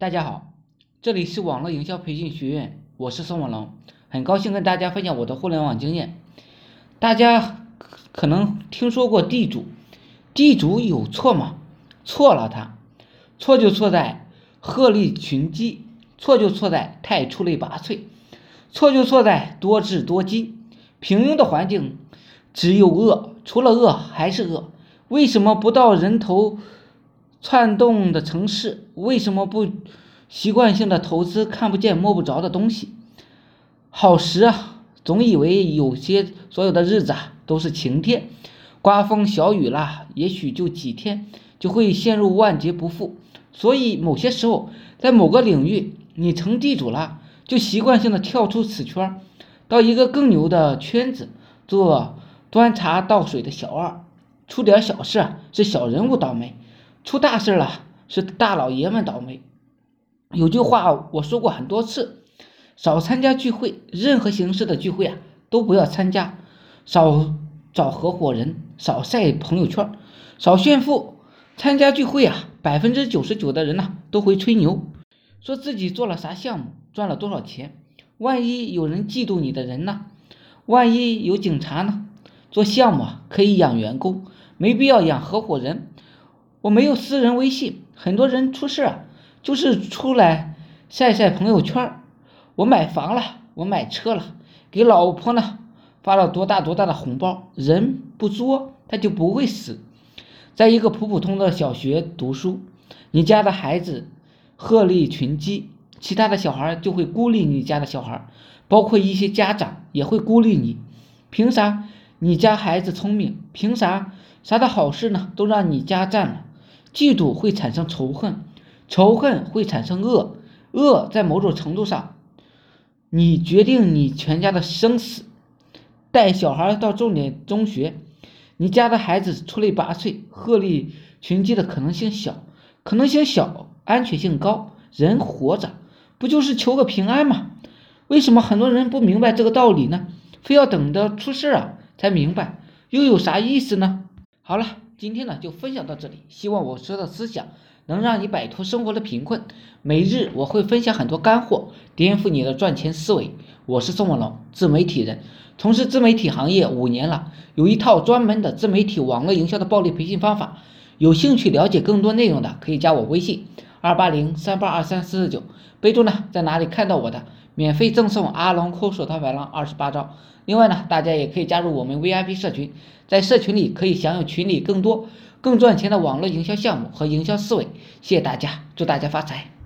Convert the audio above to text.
大家好，这里是网络营销培训学院，我是宋文龙，很高兴跟大家分享我的互联网经验。大家可能听说过地主，地主有错吗？错了，他错就错在鹤立群鸡，错就错在太出类拔萃，错就错在多智多金。平庸的环境只有恶，除了恶还是恶。为什么不到人头？窜动的城市为什么不习惯性的投资看不见摸不着的东西？好时啊，总以为有些所有的日子啊都是晴天，刮风小雨啦，也许就几天就会陷入万劫不复。所以某些时候，在某个领域你成地主了，就习惯性的跳出此圈，到一个更牛的圈子做端茶倒水的小二，出点小事是小人物倒霉。出大事了，是大老爷们倒霉。有句话我说过很多次：少参加聚会，任何形式的聚会啊都不要参加；少找合伙人，少晒朋友圈，少炫富。参加聚会啊，百分之九十九的人呢都会吹牛，说自己做了啥项目，赚了多少钱。万一有人嫉妒你的人呢？万一有警察呢？做项目啊可以养员工，没必要养合伙人。我没有私人微信，很多人出事啊，就是出来晒晒朋友圈我买房了，我买车了，给老婆呢发了多大多大的红包。人不作，他就不会死。在一个普普通的小学读书，你家的孩子鹤立群鸡，其他的小孩就会孤立你家的小孩，包括一些家长也会孤立你。凭啥你家孩子聪明？凭啥啥的好事呢都让你家占了？嫉妒会产生仇恨，仇恨会产生恶，恶在某种程度上，你决定你全家的生死。带小孩到重点中学，你家的孩子出类拔萃、鹤立群鸡的可能性小，可能性小，安全性高。人活着不就是求个平安吗？为什么很多人不明白这个道理呢？非要等到出事啊才明白，又有啥意思呢？好了。今天呢就分享到这里，希望我说的思想能让你摆脱生活的贫困。每日我会分享很多干货，颠覆你的赚钱思维。我是宋文龙，自媒体人，从事自媒体行业五年了，有一套专门的自媒体网络营销的暴力培训方法。有兴趣了解更多内容的，可以加我微信二八零三八二三四四九，备注呢在哪里看到我的，免费赠送阿龙抠手套白狼二十八招。另外呢，大家也可以加入我们 VIP 社群，在社群里可以享有群里更多、更赚钱的网络营销项目和营销思维。谢谢大家，祝大家发财！